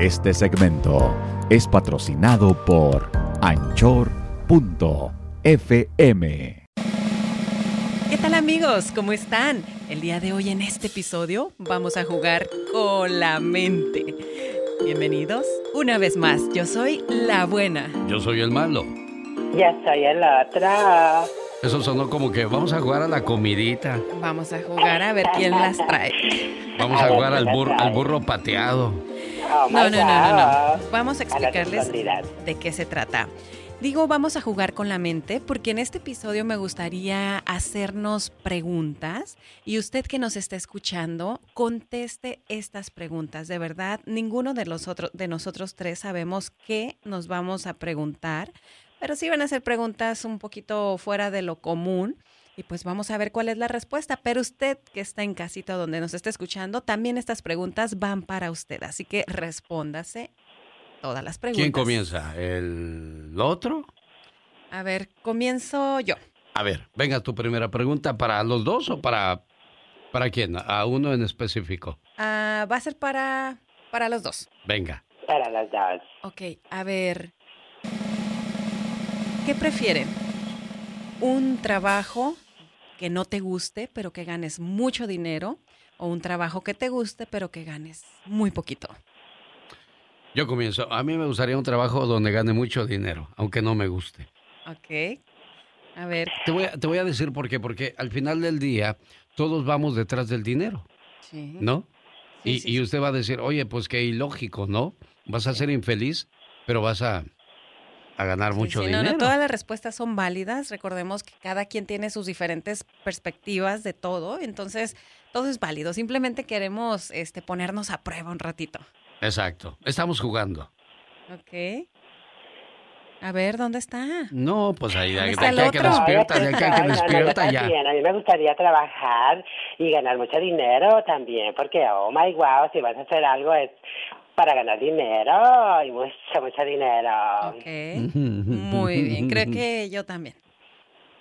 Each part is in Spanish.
Este segmento es patrocinado por anchor.fm. ¿Qué tal amigos? ¿Cómo están? El día de hoy en este episodio vamos a jugar con la mente. Bienvenidos una vez más. Yo soy la buena. Yo soy el malo. Ya soy el otro. Eso sonó como que vamos a jugar a la comidita. Vamos a jugar a ver quién las trae. Vamos a, jugar al, al burro pateado. Oh, no, no, no, no, no. Vamos a explicarles de qué se trata. Digo, vamos a jugar con la mente porque en este episodio me gustaría hacernos preguntas y usted que nos está escuchando conteste estas preguntas. De verdad, ninguno de, los otros, de nosotros tres sabemos qué nos vamos a preguntar, pero sí van a ser preguntas un poquito fuera de lo común. Y pues vamos a ver cuál es la respuesta. Pero usted que está en casita donde nos está escuchando, también estas preguntas van para usted. Así que respóndase todas las preguntas. ¿Quién comienza? ¿El otro? A ver, comienzo yo. A ver, venga tu primera pregunta para los dos o para para quién? A uno en específico. Ah, va a ser para, para los dos. Venga. Para las dos. Ok, a ver. ¿Qué prefieren? ¿Un trabajo que no te guste, pero que ganes mucho dinero? ¿O un trabajo que te guste, pero que ganes muy poquito? Yo comienzo. A mí me gustaría un trabajo donde gane mucho dinero, aunque no me guste. Ok. A ver. Te voy a, te voy a decir por qué. Porque al final del día todos vamos detrás del dinero, Sí. ¿no? Sí, y, sí, y usted va a decir, oye, pues qué ilógico, ¿no? Vas a ser infeliz, pero vas a, a ganar Sí, mucho sí, no, dinero. no, todas las respuestas son válidas. Recordemos que cada quien tiene sus diferentes perspectivas de todo, entonces todo es válido. Simplemente queremos este, ponernos a prueba un ratito. Exacto. Estamos jugando. Ok. A ver, ¿dónde está? No, pues ahí, de, ¿Dónde de está el aquí a que otro? despierta, de Oye, aquí a que no, no, despierta ya. A mí me gustaría trabajar y ganar mucho dinero también, porque, oh my wow, si vas a hacer algo es para ganar dinero y mucho, mucho dinero. Ok. Muy bien, creo que yo también.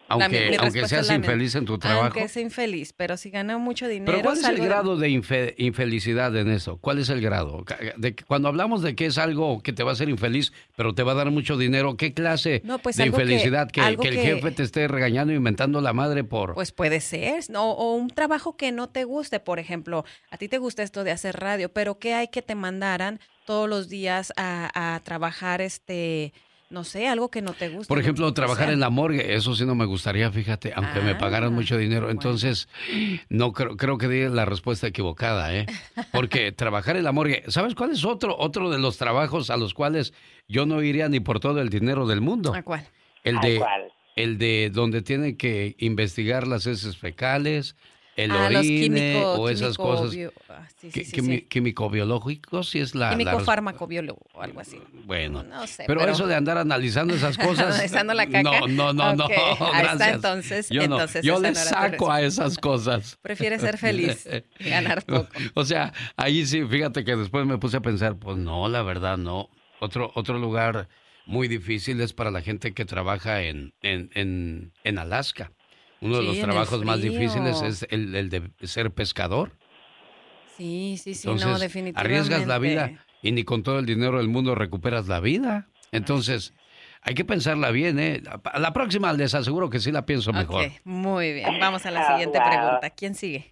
Aunque, aunque seas infeliz en tu trabajo. Aunque sea infeliz, pero si gana mucho dinero. Pero ¿cuál es el grado de infe- infelicidad en eso? ¿Cuál es el grado? De cuando hablamos de que es algo que te va a hacer infeliz, pero te va a dar mucho dinero, ¿qué clase No, pues de que- infelicidad? Que, el jefe te esté regañando y inventando la madre por... Pues puede ser, ¿no? o un trabajo que no te guste, por ejemplo, a ti te gusta esto de hacer radio, pero que hay que te mandaran todos los días a, a trabajar, este, no sé, algo que no te guste. Por lo ejemplo, trabajar sea. en la morgue, eso sí no me gustaría, fíjate, aunque me pagaran Ah, mucho dinero. bueno. Entonces, no creo, creo que di la respuesta equivocada, ¿eh? Porque trabajar en la morgue, ¿sabes cuál es otro, otro de los trabajos a los cuales yo no iría ni por todo el dinero del mundo? ¿A cuál? El ¿A de, cuál? el de donde tienen que investigar las heces fecales, el Ah, los orine químico- o esas químico cosas. bio- ah, sí, sí, sí. Químico-biológicos, sí es la... Químico farmacobiólogo o algo así. Bueno, No sé, pero, pero- eso de andar analizando esas cosas... Analizando la caca. No, no, no, no, Ok, ahí está, gracias. entonces- Yo, no. entonces Yo le no saco a esas cosas. Prefiere ser feliz ganar poco. O sea, ahí sí, fíjate que después me puse a pensar, pues no, la verdad no. Otro, otro lugar muy difícil es para la gente que trabaja en, en, en, en Alaska. Uno de Sí, los trabajos más difíciles es el, el de ser pescador. Sí, sí, sí, Entonces, no, definitivamente. arriesgas la vida y ni con todo el dinero del mundo recuperas la vida. Entonces, hay que pensarla bien, ¿eh? A la próxima les aseguro que sí la pienso mejor. Muy bien. Vamos a la siguiente pregunta. ¿Quién sigue?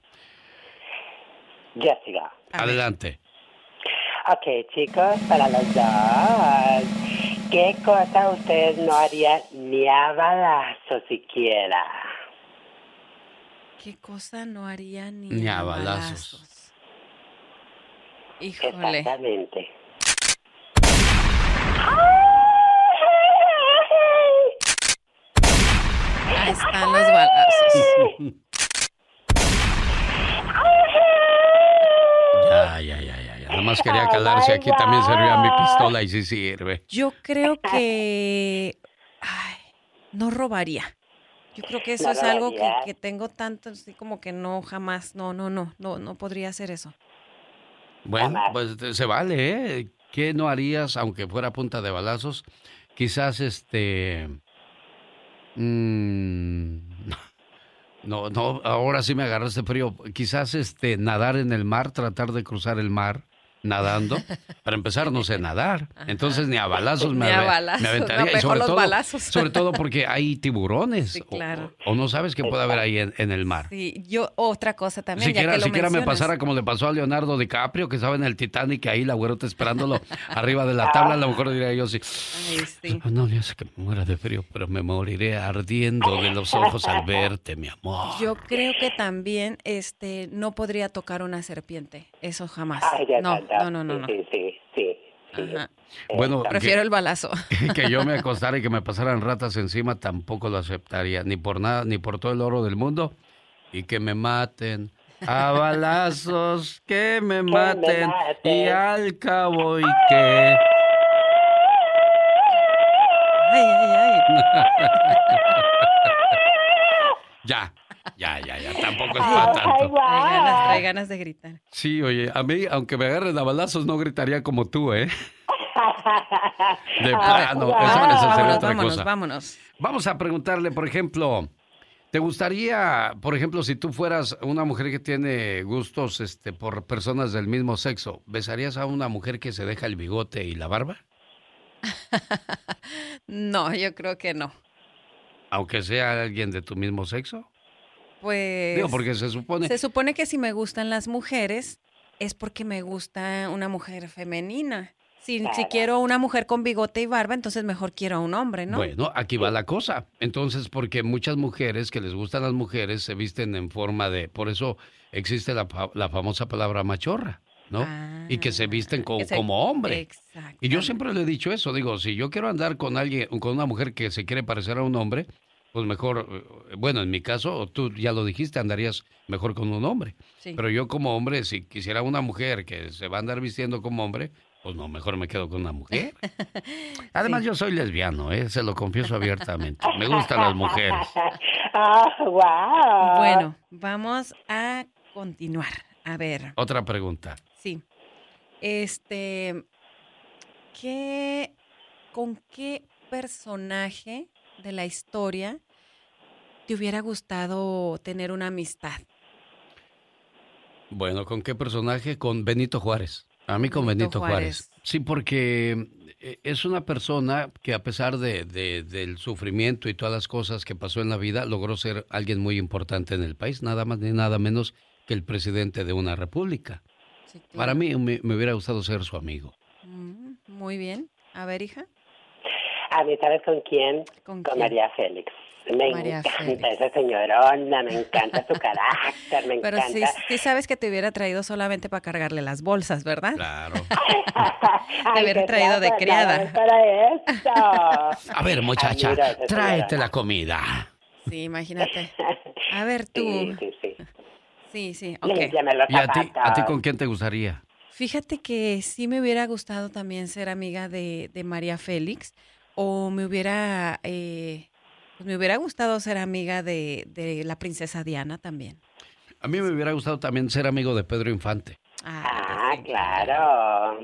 Jessica. Adelante. Ok, chicos, para los dos. ¿Qué cosa ustedes no harían ni a balazo siquiera? ¿Qué cosa no haría ni, Ni a balazos. balazos? Híjole. Exactamente. Ahí están los balazos. Ya, ya, ya, ya, ya. Nada más quería calarse. Aquí también servía mi pistola y sí sirve. Yo creo que. Ay, no robaría. Yo creo que eso es algo que, tengo tanto, así como que no, jamás. No, no, no, no, no podría hacer eso. Bueno, Jamás. pues te- se vale, ¿eh? ¿Qué no harías aunque fuera punta de balazos? Quizás este... mm, no, no, ahora sí me agarraste frío. Quizás este nadar en el mar, tratar de cruzar el mar nadando. Para empezar, no sé nadar. Entonces ni a balazos me, Ni a balazos, me no, aventaría. y mejor sobre los todo, balazos. sobre todo porque hay tiburones. Sí, claro. O, no sabes qué puede haber ahí en, en el mar. Sí, yo otra cosa también. ya Siquiera, que lo siquiera me pasara como le pasó a Leonardo DiCaprio, que estaba en el Titanic ahí, la güerota esperándolo arriba de la tabla. A lo mejor diría yo sí. Ay, sí. No le hace que me muera de frío, pero me moriré ardiendo de los ojos al verte, mi amor. Yo creo que también este no podría tocar una serpiente. Eso jamás. Ay, No, santo. No, no, no, no. Sí, sí, sí. sí. Ajá. Bueno, Prefiero el balazo. que, que yo me acostara y que me pasaran ratas encima tampoco lo aceptaría, ni por nada, ni por todo el oro del mundo. Y que me maten a balazos, que me maten, y al cabo y que... Ay, ay, ay. Ya, ya, ya, ya, tampoco es para ay, tanto. Hay ganas, hay ganas de gritar. Sí, oye, a mí, aunque me agarren a balazos, no gritaría como tú, ¿eh? De plano, eso, eso sería Vámonos, otra vámonos, cosa. vámonos. Vamos a preguntarle, por ejemplo, ¿te gustaría, por ejemplo, si tú fueras una mujer que tiene gustos este, por personas del mismo sexo, ¿besarías a una mujer que se deja el bigote y la barba? No, yo creo que no. Aunque sea alguien de tu mismo sexo. Pues Digo, porque se supone... se supone que si me gustan las mujeres es porque me gusta una mujer femenina. Si, quiero una mujer con bigote y barba, entonces mejor quiero a un hombre, ¿no? Bueno, aquí va la cosa. Entonces, porque muchas mujeres que les gustan las mujeres se visten en forma de... Por eso existe la, fa- la famosa palabra machorra, ¿no? y que se visten co- Ah, Que se- como hombre. Exacto. Y yo siempre le he dicho eso, digo, si yo quiero andar con alguien, con una mujer que se quiere parecer a un hombre, pues mejor, eh, bueno, en mi caso, tú ya lo dijiste, andarías mejor con un hombre. Sí. Pero yo como hombre, si quisiera una mujer que se va a andar vistiendo como hombre, pues no, mejor me quedo con una mujer. Además, yo soy lesbiano, ¿eh? se lo confieso abiertamente. Me gustan las mujeres. Ah, wow. Bueno, vamos a continuar. A ver, Otra pregunta. sí. Este, ¿qué, con qué personaje de la historia te hubiera gustado tener una amistad? Bueno, ¿con qué personaje? Con Benito Juárez. A mí con Benito Benito Juárez. Juárez. Sí, porque eh, es una persona que a pesar de, de- del sufrimiento y todas las cosas que pasó en la vida, logró ser alguien muy importante en el país, nada más ni nada menos que el presidente de una república. Sí, claro. Para mí me, me hubiera gustado ser su amigo. Mm, Muy bien. A ver, hija. A mí, ¿sabes con quién? ¿Con Con quién? María Félix. Me María encanta Félix. esa señorona, me encanta su carácter, me Pero encanta. sí, sí sabes que te hubiera traído solamente para cargarle las bolsas, ¿verdad? Claro. Ay, hubiera traído de criada. Para esto. A ver, muchacha, tráete señora. la comida. Sí, imagínate. A ver, tú. Sí, sí, sí. Sí, sí, ¿Y a ti, a ti zapatos. con quién te gustaría? Fíjate que sí me hubiera gustado también ser amiga de, de María Félix o me hubiera, eh, pues me hubiera gustado ser amiga de, de la princesa Diana también. A mí me hubiera gustado también ser amigo de Pedro Infante. Ah, sí. claro.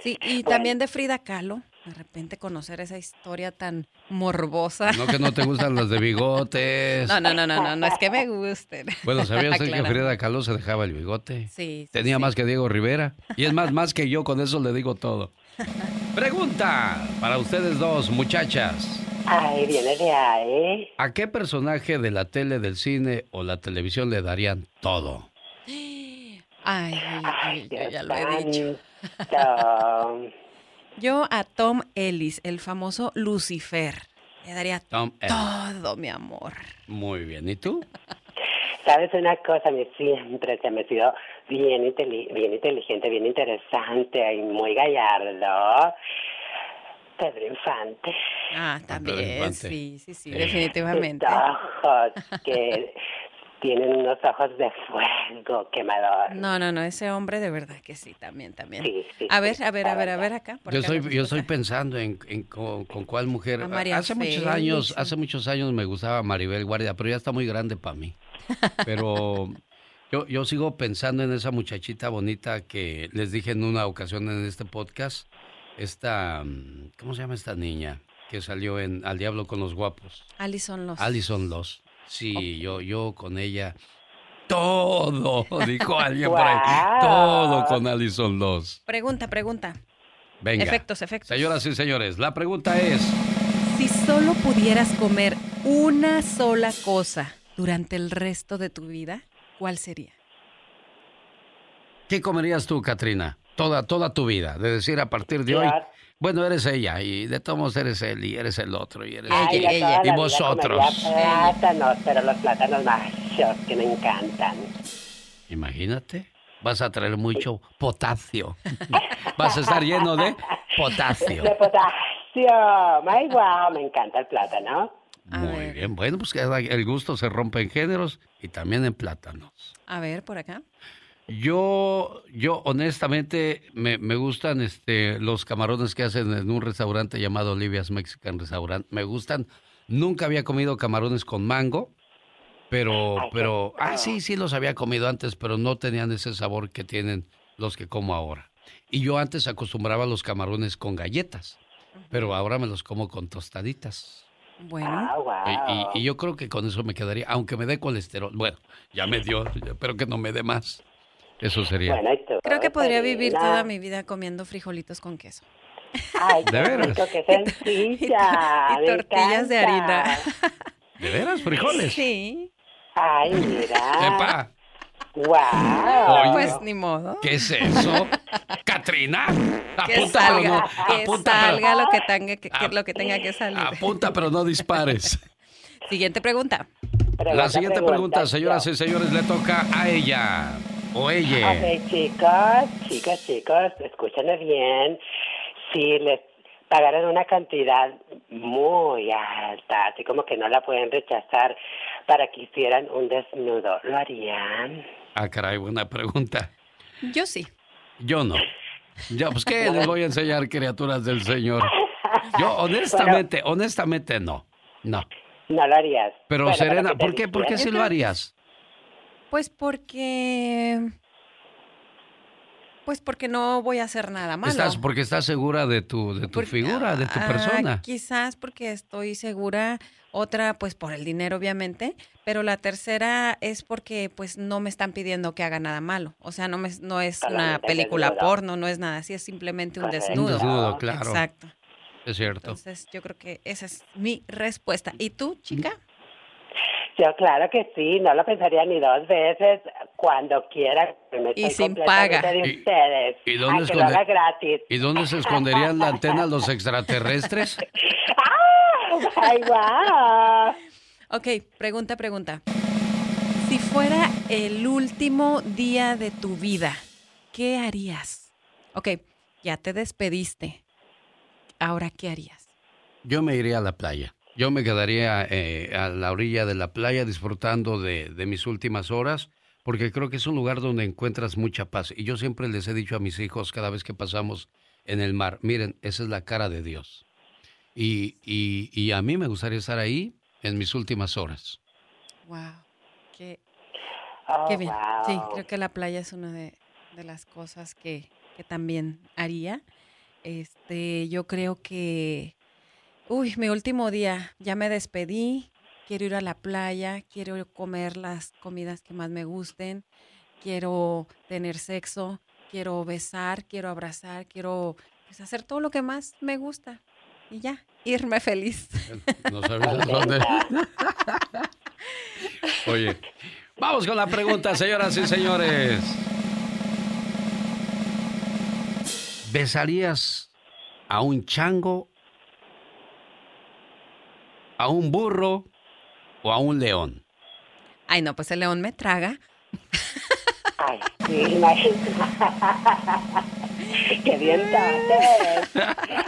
Sí, y también de Frida Kahlo. De repente conocer esa historia tan morbosa. No que no te gustan las de bigotes. No, no, no, no, no, no es que me gusten. Bueno, ¿sabía usted que. Frida Kahlo se dejaba el bigote? Sí, sí, Tenía sí. más que Diego Rivera. Y es más, más que yo, con eso le digo todo. Pregunta para ustedes dos, muchachas. Ay, viene de ahí. ¿A qué personaje de la tele, del cine o la televisión le darían todo? Ay, ay, yo ya lo he dicho. Yo a Tom Ellis, el famoso Lucifer, le daría Tom Ellis. todo, mi amor. Muy bien. ¿Y tú? ¿Sabes una cosa? Me siempre se me ha sido bien, inteli- bien inteligente, bien interesante y muy gallardo. Pedro Infante. Ah, también, Infante. sí, sí, sí, definitivamente. Ojos que tienen unos ojos de fuego quemador. No, no, no, ese hombre de verdad que sí, también, también. Sí, sí, A ver, a ver, a ver, a ver acá. Yo la yo estoy pensando en, en con, con cuál mujer. A María hace muchos Félix, años, hace muchos años me gustaba Maribel Guardia, pero ya está muy grande para mí. Pero yo, yo sigo pensando en esa muchachita bonita que les dije en una ocasión en este podcast. Esta, mm, ¿cómo se llama esta niña? Que salió en Al Diablo con los Guapos. Alison Los. Alison Loss. Sí, yo, yo con ella Todo, dijo alguien por ahí. Todo con Allison 2. Pregunta, pregunta. Venga. Efectos, efectos. Señoras y señores, la pregunta es... Si solo pudieras comer una sola cosa durante el resto de tu vida, ¿cuál sería? ¿Qué comerías tú, Katrina? Toda, toda tu vida, de decir a partir de hoy, bueno, eres ella y de todos modos eres él y eres el otro y eres Ay, ella, toda y vosotros. Plátanos, pero los plátanos machos que me encantan. Imagínate, vas a traer mucho potasio. vas a estar lleno de potasio. De potasio. Ay, wow, me encanta el plátano. A Muy ver. bien, bueno, pues que el gusto se rompe en géneros y también en plátanos. A ver, por acá. Yo, yo honestamente me, me gustan este los camarones que hacen en un restaurante llamado Olivia's Mexican Restaurant. Me gustan. Nunca había comido camarones con mango, pero, pero, ah, sí, sí los había comido antes, pero no tenían ese sabor que tienen los que como ahora. Y yo antes acostumbraba a los camarones con galletas, pero ahora me los como con tostaditas. Bueno, Ah, wow. Y, y- y yo creo que con eso me quedaría, aunque me dé colesterol. Bueno, ya me dio, espero que no me dé más. Eso sería. Bueno, ¿y tú, creo que podría vivir toda mi vida comiendo frijolitos con queso. Ay, ¿De qué veras? rico, qué sencilla. Y tortillas de harina. ¿De veras, frijoles? Sí, Ay, mira. ¡Epa! Wow. Oye. pues ni modo. ¿Qué es eso? ¿Catrina? Que Apunta, salga, pero no. que Apunta, salga pero, lo que tenga que, que lo que tenga que salir. apunta, pero no dispares. Siguiente pregunta. La siguiente pregunta, señoras y señores, le toca a ella. O ella. Ok, chicos, chicos, chicos, escúchenme bien. Si les pagaran una cantidad muy alta, así como que no la pueden rechazar, para que hicieran un desnudo, ¿lo harían? Ah, caray, buena pregunta. Yo sí. Yo no. Ya, pues, ¿qué les voy a enseñar, criaturas del Señor? Yo, honestamente, honestamente, no. No. No lo harías. Pero, Bueno, Serena, ¿por qué, ¿por qué sí lo harías? Pues porque. Pues porque no voy a hacer nada malo. Estás, porque estás segura de tu, de tu Porque- figura, de tu ah, persona. Quizás porque estoy segura. Otra, pues por el dinero, obviamente. Pero la tercera es porque, pues, no me están pidiendo que haga nada malo. O sea, no, me, no es una Solamente película desnudo. porno, no es nada así, es simplemente un Correcto. Un desnudo. desnudo, claro. Exacto. Es cierto. Entonces, yo creo que esa es mi respuesta. ¿Y tú, chica? Yo claro que sí, no lo pensaría ni dos veces, cuando quiera. Me Y sin paga. De ¿Y- ustedes. y dónde esconde- gratis. ¿Y dónde se esconderían la antena los extraterrestres? ¡Ah! ¡Ay, guau! Ok, pregunta, pregunta. Si fuera el último día de tu vida, ¿qué harías? Ok, ya te despediste. Ahora, ¿qué harías? Yo me iría a la playa. Yo me quedaría eh, a la orilla de la playa disfrutando de, de mis últimas horas, porque creo que es un lugar donde encuentras mucha paz. Y yo siempre les he dicho a mis hijos cada vez que pasamos en el mar, miren, esa es la cara de Dios. Y, y, y a mí me gustaría estar ahí en mis últimas horas. Wow, qué, Oh, qué bien. Sí, creo que la playa es una de, de las cosas que, que también haría. Este, yo creo que, uy, mi último día, ya me despedí, quiero ir a la playa, quiero comer las comidas que más me gusten, quiero tener sexo, quiero besar, quiero abrazar, quiero pues, hacer todo lo que más me gusta y ya, irme feliz. No sabes dónde. Oye, vamos con la pregunta, señoras y señores. ¿Besarías a un chango, a un burro o a un león? Ay, no, pues el león me traga. Ay, sí, imagínate. ¡Qué bien totes!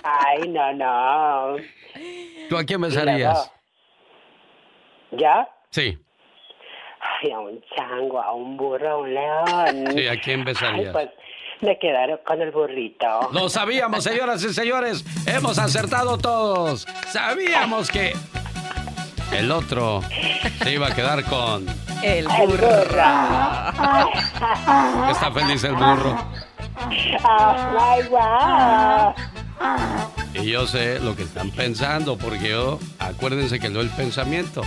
Ay, no, no. ¿Tú a quién besarías? ¿Ya? Sí, Ay, a un chango, a un burro, a un león. sí, ¿a quién Ay, besarías? pues me quedaron con el burrito. Lo sabíamos, señoras y señores. Hemos acertado todos. Sabíamos que el otro se iba a quedar con... El El burro. Está feliz el burro. Y yo sé lo que están pensando, porque yo, acuérdense que leo el pensamiento.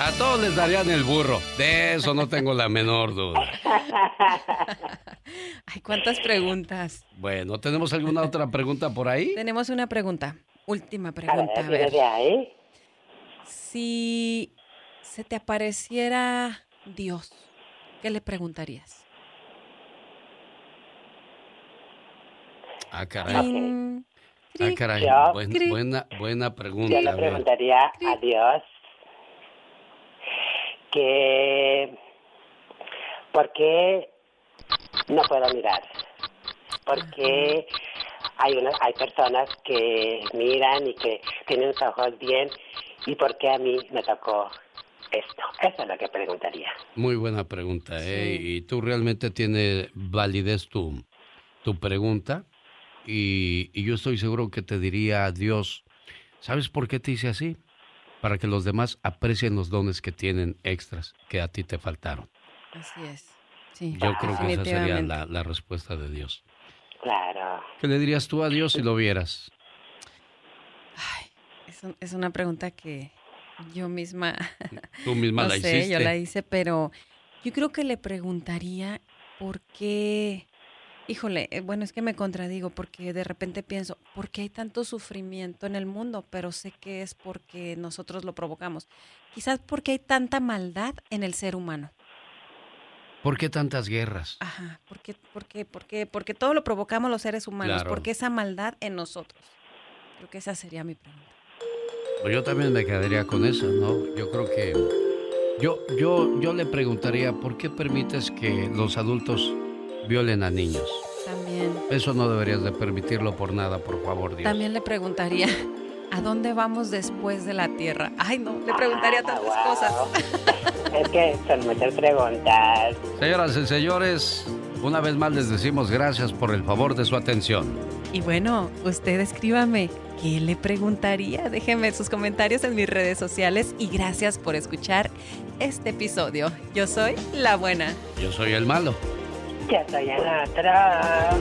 A todos les darían el burro. De eso no tengo la menor duda. Ay, cuántas preguntas. Bueno, ¿tenemos alguna otra pregunta por ahí? Tenemos una pregunta. Última pregunta. A ver. Si se te apareciera Dios, ¿qué le preguntarías? Ah, caray. Ah, caray. buena, buena pregunta. Yo le preguntaría a Dios que ¿por qué no puedo mirar? Porque hay una, hay personas que miran y que tienen los ojos bien y por qué a mí me tocó esto. Eso es lo que preguntaría. Muy buena pregunta, ¿eh? Y tú realmente tienes validez tu, tu pregunta y, y yo estoy seguro que te diría a Dios, ¿sabes por qué te hice así? para que los demás aprecien los dones que tienen extras que a ti te faltaron. Así es. Sí, Yo creo que esa sería la, respuesta de Dios. Claro. ¿Qué le dirías tú a Dios si lo vieras? Ay, es, una pregunta que yo misma. Tú misma la sé, hiciste. Yo la hice, pero yo creo que le preguntaría por qué Híjole, eh, bueno, es que me contradigo porque de repente pienso, ¿por qué hay tanto sufrimiento en el mundo? Pero sé que es porque nosotros lo provocamos. Quizás porque hay tanta maldad en el ser humano. ¿Por qué tantas guerras? Ajá, ¿por qué, por qué, por qué? Porque todo lo provocamos los seres humanos. ¿Por qué esa maldad en nosotros? Creo que esa sería mi pregunta. Pues yo también me quedaría con eso, ¿no? Yo creo que yo, yo, yo le preguntaría, ¿por qué permites que los adultos violen a niños. También. Eso no deberías de permitirlo por nada, por favor, Dios. También le preguntaría, ¿a dónde vamos después de la tierra? Ay, no, le preguntaría tantas cosas. Es que son muchas preguntas. Señoras y señores, una vez más les decimos gracias por el favor de su atención. Y bueno, usted escríbame, ¿qué le preguntaría? Déjenme sus comentarios en mis redes sociales y gracias por escuchar este episodio. Yo soy la buena. Yo soy el malo. Ya estoy en atrás.